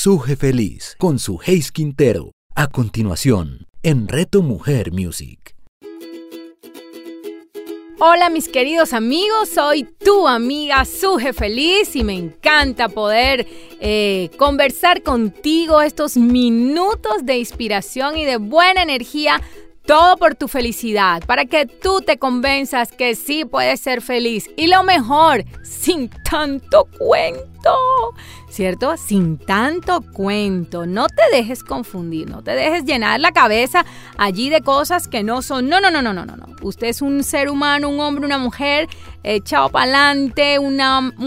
Suje Feliz con su Hayes Quintero. A continuación, en Reto Mujer Music. Hola mis queridos amigos, soy tu amiga Suje Feliz y me encanta poder eh, conversar contigo estos minutos de inspiración y de buena energía todo por tu felicidad, para que tú te convenzas que sí puedes ser feliz. Y lo mejor, sin tanto cuento. ¿Cierto? Sin tanto cuento. No te dejes confundir, no te dejes llenar la cabeza allí de cosas que no son. No, no, no, no, no, no. Usted es un ser humano, un hombre, una mujer, echado para adelante, un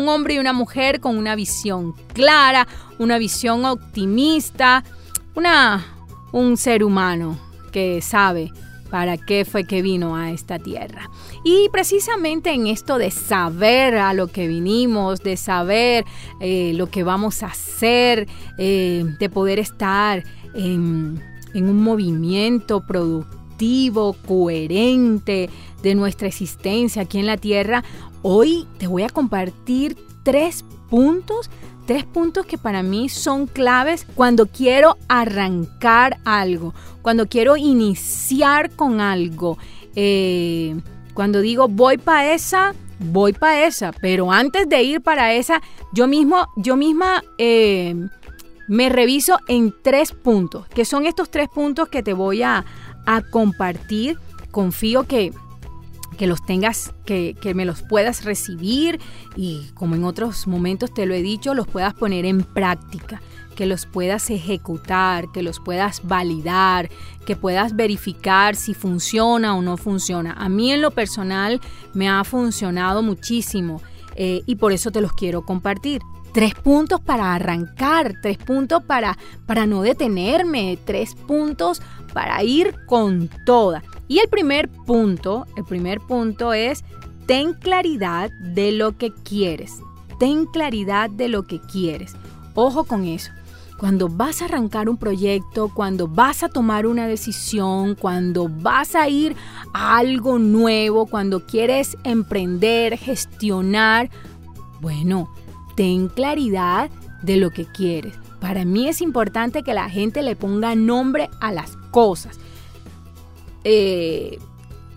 hombre y una mujer con una visión clara, una visión optimista, una, un ser humano que sabe para qué fue que vino a esta tierra. Y precisamente en esto de saber a lo que vinimos, de saber eh, lo que vamos a hacer, eh, de poder estar en, en un movimiento productivo, coherente de nuestra existencia aquí en la tierra, hoy te voy a compartir tres puntos tres puntos que para mí son claves cuando quiero arrancar algo, cuando quiero iniciar con algo. Eh, cuando digo voy para esa, voy para esa, pero antes de ir para esa, yo mismo, yo misma eh, me reviso en tres puntos, que son estos tres puntos que te voy a, a compartir. Confío que que los tengas, que, me los puedas recibir y como en otros momentos te lo he dicho, los puedas poner en práctica, que los puedas ejecutar, que los puedas validar, que puedas verificar si funciona o no funciona. A mí en lo personal me ha funcionado muchísimo eh, y por eso te los quiero compartir. Tres puntos para arrancar, tres puntos para, para no detenerme, tres puntos para ir con toda. Y el primer punto, el primer punto es ten claridad de lo que quieres. Ten claridad de lo que quieres. Ojo con eso. Cuando vas a arrancar un proyecto, cuando vas a tomar una decisión, cuando vas a ir a algo nuevo, cuando quieres emprender, gestionar, bueno, ten claridad de lo que quieres. Para mí es importante que la gente le ponga nombre a las cosas. Eh,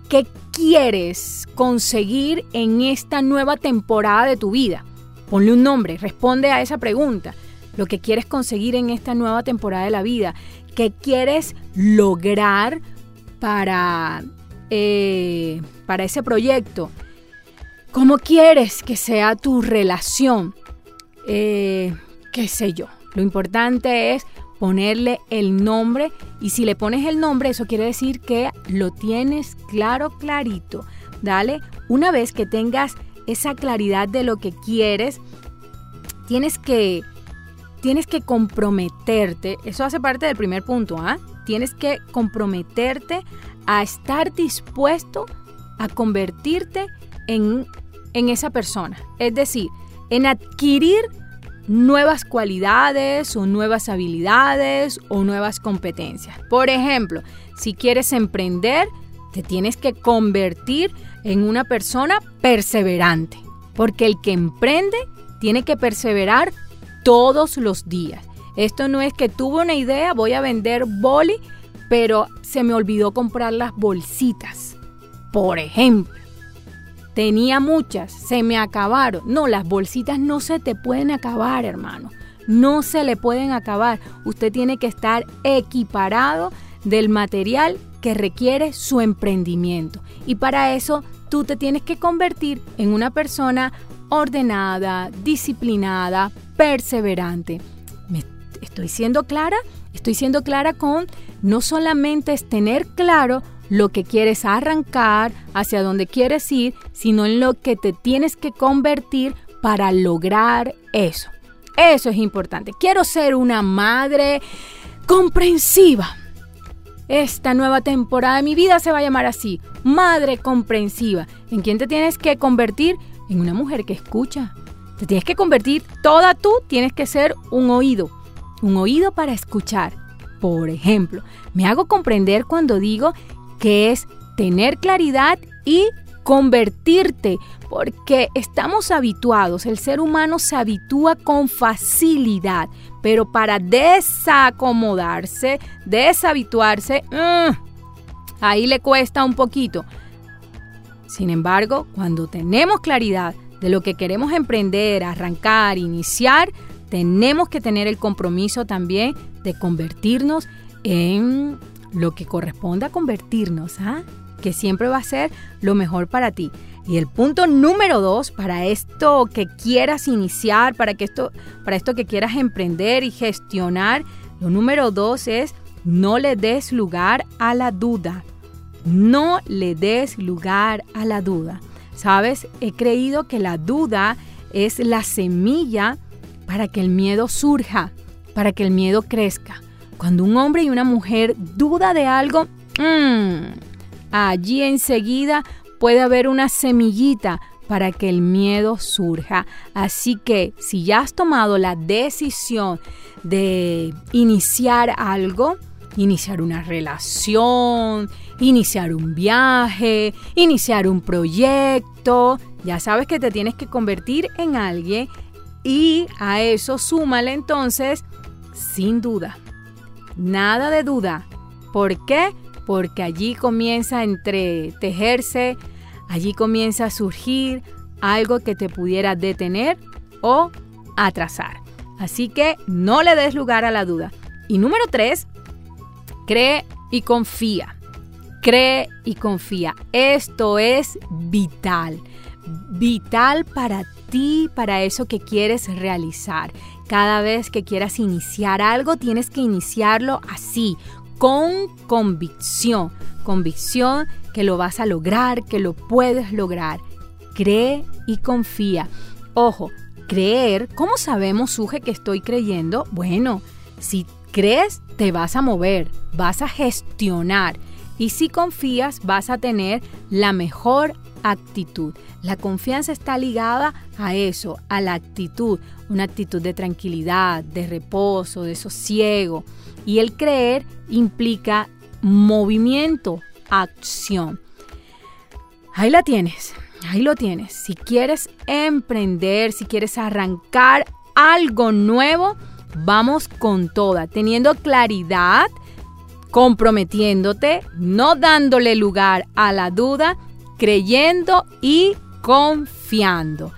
¿qué quieres conseguir en esta nueva temporada de tu vida? Ponle un nombre, responde a esa pregunta. Lo que quieres conseguir en esta nueva temporada de la vida. ¿Qué quieres lograr para, eh, para ese proyecto? ¿Cómo quieres que sea tu relación? Eh, ¿Qué sé yo? Lo importante es ponerle el nombre y si le pones el nombre eso quiere decir que lo tienes claro clarito. Dale, una vez que tengas esa claridad de lo que quieres, tienes que tienes que comprometerte, eso hace parte del primer punto, ¿ah? Tienes que comprometerte a estar dispuesto a convertirte en, en esa persona. Es decir, en adquirir nuevas cualidades o nuevas habilidades o nuevas competencias. Por ejemplo, si quieres emprender, te tienes que convertir en una persona perseverante, porque el que emprende tiene que perseverar todos los días. Esto no es que tuve una idea, voy a vender boli, pero se me olvidó comprar las bolsitas. Por ejemplo, Tenía muchas, se me acabaron. No, las bolsitas no se te pueden acabar, hermano. No se le pueden acabar. Usted tiene que estar equiparado del material que requiere su emprendimiento. Y para eso tú te tienes que convertir en una persona ordenada, disciplinada, perseverante. ¿Me estoy siendo clara? Estoy siendo clara con no solamente es tener claro lo que quieres arrancar, hacia dónde quieres ir, sino en lo que te tienes que convertir para lograr eso. Eso es importante. Quiero ser una madre comprensiva. Esta nueva temporada de mi vida se va a llamar así, madre comprensiva. ¿En quién te tienes que convertir? En una mujer que escucha. Te tienes que convertir toda tú, tienes que ser un oído, un oído para escuchar. Por ejemplo, me hago comprender cuando digo que es tener claridad y convertirte, porque estamos habituados, el ser humano se habitúa con facilidad, pero para desacomodarse, deshabituarse, mm, ahí le cuesta un poquito. Sin embargo, cuando tenemos claridad de lo que queremos emprender, arrancar, iniciar, tenemos que tener el compromiso también de convertirnos en lo que corresponde a convertirnos, ¿ah? que siempre va a ser lo mejor para ti. Y el punto número dos, para esto que quieras iniciar, para, que esto, para esto que quieras emprender y gestionar, lo número dos es no le des lugar a la duda. No le des lugar a la duda. Sabes, he creído que la duda es la semilla para que el miedo surja, para que el miedo crezca. Cuando un hombre y una mujer duda de algo, mmm, allí enseguida puede haber una semillita para que el miedo surja. Así que si ya has tomado la decisión de iniciar algo, iniciar una relación, iniciar un viaje, iniciar un proyecto, ya sabes que te tienes que convertir en alguien y a eso súmale entonces sin duda Nada de duda. ¿Por qué? Porque allí comienza a entretejerse, allí comienza a surgir algo que te pudiera detener o atrasar. Así que no le des lugar a la duda. Y número tres, cree y confía. Cree y confía. Esto es vital. Vital para ti, para eso que quieres realizar. Cada vez que quieras iniciar algo, tienes que iniciarlo así, con convicción. Convicción que lo vas a lograr, que lo puedes lograr. Cree y confía. Ojo, creer, ¿cómo sabemos, Suje, que estoy creyendo? Bueno, si crees, te vas a mover, vas a gestionar. Y si confías, vas a tener la mejor actitud. La confianza está ligada a eso, a la actitud, una actitud de tranquilidad, de reposo, de sosiego. Y el creer implica movimiento, acción. Ahí la tienes, ahí lo tienes. Si quieres emprender, si quieres arrancar algo nuevo, vamos con toda, teniendo claridad, comprometiéndote, no dándole lugar a la duda creyendo y confiando.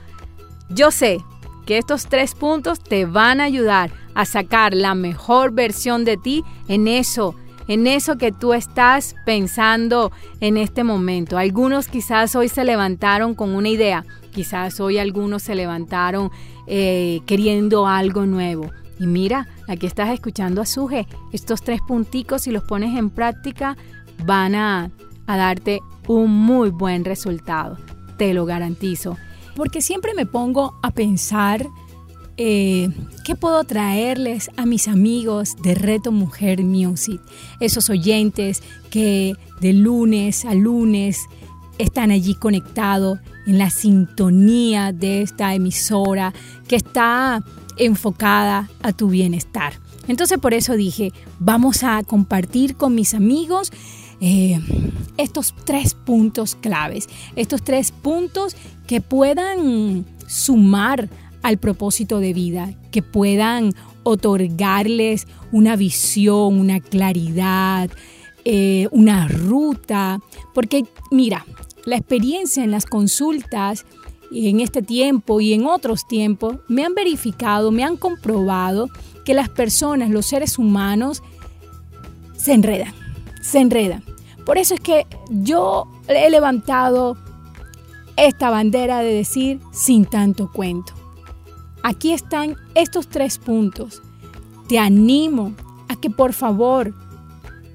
Yo sé que estos tres puntos te van a ayudar a sacar la mejor versión de ti en eso, en eso que tú estás pensando en este momento. Algunos quizás hoy se levantaron con una idea, quizás hoy algunos se levantaron eh, queriendo algo nuevo. Y mira, aquí estás escuchando a Suje. Estos tres punticos, si los pones en práctica, van a, a darte un muy buen resultado, te lo garantizo. Porque siempre me pongo a pensar eh, qué puedo traerles a mis amigos de Reto Mujer Music, esos oyentes que de lunes a lunes están allí conectados en la sintonía de esta emisora que está enfocada a tu bienestar. Entonces por eso dije, vamos a compartir con mis amigos eh, estos tres puntos claves, estos tres puntos que puedan sumar al propósito de vida, que puedan otorgarles una visión, una claridad, eh, una ruta, porque mira, la experiencia en las consultas en este tiempo y en otros tiempos me han verificado, me han comprobado que las personas, los seres humanos, se enredan se enredan. Por eso es que yo he levantado esta bandera de decir sin tanto cuento. Aquí están estos tres puntos. Te animo a que por favor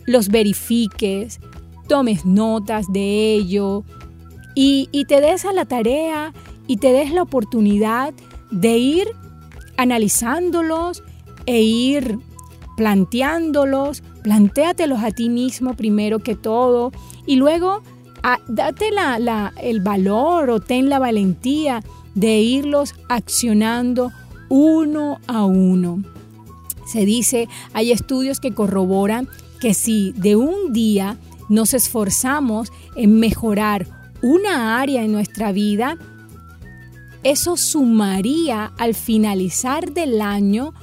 los verifiques, tomes notas de ello y, y te des a la tarea y te des la oportunidad de ir analizándolos e ir planteándolos, plantéatelos a ti mismo primero que todo y luego a, date la, el valor o ten la valentía de irlos accionando uno a uno. Se dice, hay estudios que corroboran que si de un día nos esforzamos en mejorar una área en nuestra vida, eso sumaría al finalizar del año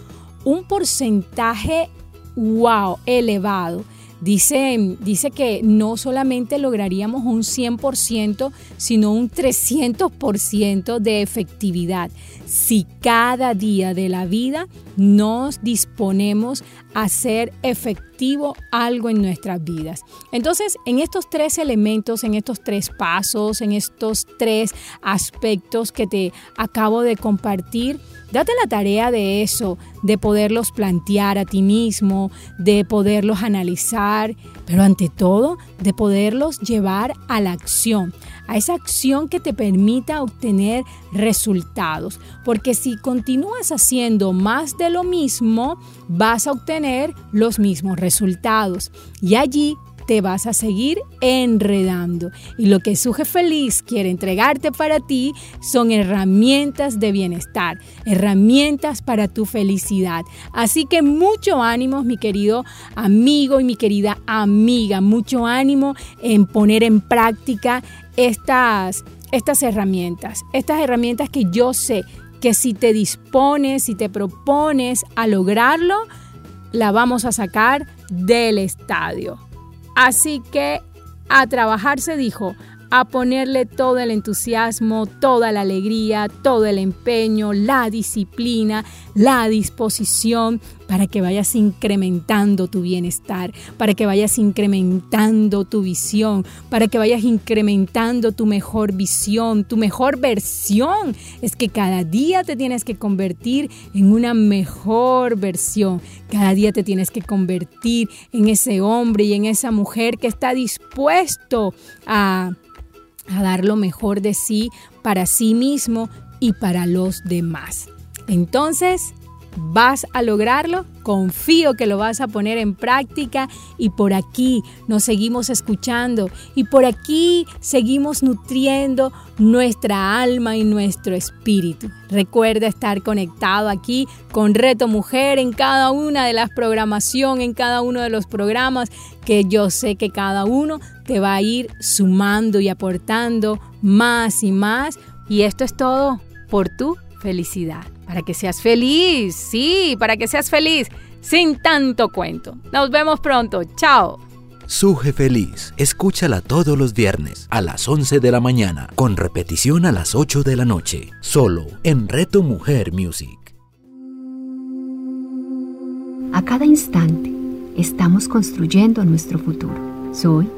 un porcentaje, wow, elevado. Dice, dice que no solamente lograríamos un 100%, sino un 300% de efectividad si cada día de la vida nos disponemos a hacer efectivo algo en nuestras vidas. Entonces, en estos tres elementos, en estos tres pasos, en estos tres aspectos que te acabo de compartir, Date la tarea de eso, de poderlos plantear a ti mismo, de poderlos analizar, pero ante todo de poderlos llevar a la acción, a esa acción que te permita obtener resultados. Porque si continúas haciendo más de lo mismo, vas a obtener los mismos resultados. Y allí te vas a seguir enredando. Y lo que Suje Feliz quiere entregarte para ti son herramientas de bienestar, herramientas para tu felicidad. Así que mucho ánimo, mi querido amigo y mi querida amiga, mucho ánimo en poner en práctica estas, estas herramientas, estas herramientas que yo sé que si te dispones, si te propones a lograrlo, la vamos a sacar del estadio. Así que a trabajar se dijo, a ponerle todo el entusiasmo, toda la alegría, todo el empeño, la disciplina, la disposición para que vayas incrementando tu bienestar, para que vayas incrementando tu visión, para que vayas incrementando tu mejor visión, tu mejor versión. Es que cada día te tienes que convertir en una mejor versión. Cada día te tienes que convertir en ese hombre y en esa mujer que está dispuesto a a dar lo mejor de sí para sí mismo y para los demás. Entonces, vas a lograrlo, confío que lo vas a poner en práctica y por aquí nos seguimos escuchando y por aquí seguimos nutriendo nuestra alma y nuestro espíritu. Recuerda estar conectado aquí con Reto Mujer en cada una de las programación, en cada uno de los programas que yo sé que cada uno te va a ir sumando y aportando más y más y esto es todo por tu felicidad. Para que seas feliz, sí, para que seas feliz, sin tanto cuento. Nos vemos pronto, chao. Suje Feliz, escúchala todos los viernes a las 11 de la mañana, con repetición a las 8 de la noche, solo en Reto Mujer Music. A cada instante estamos construyendo nuestro futuro. Soy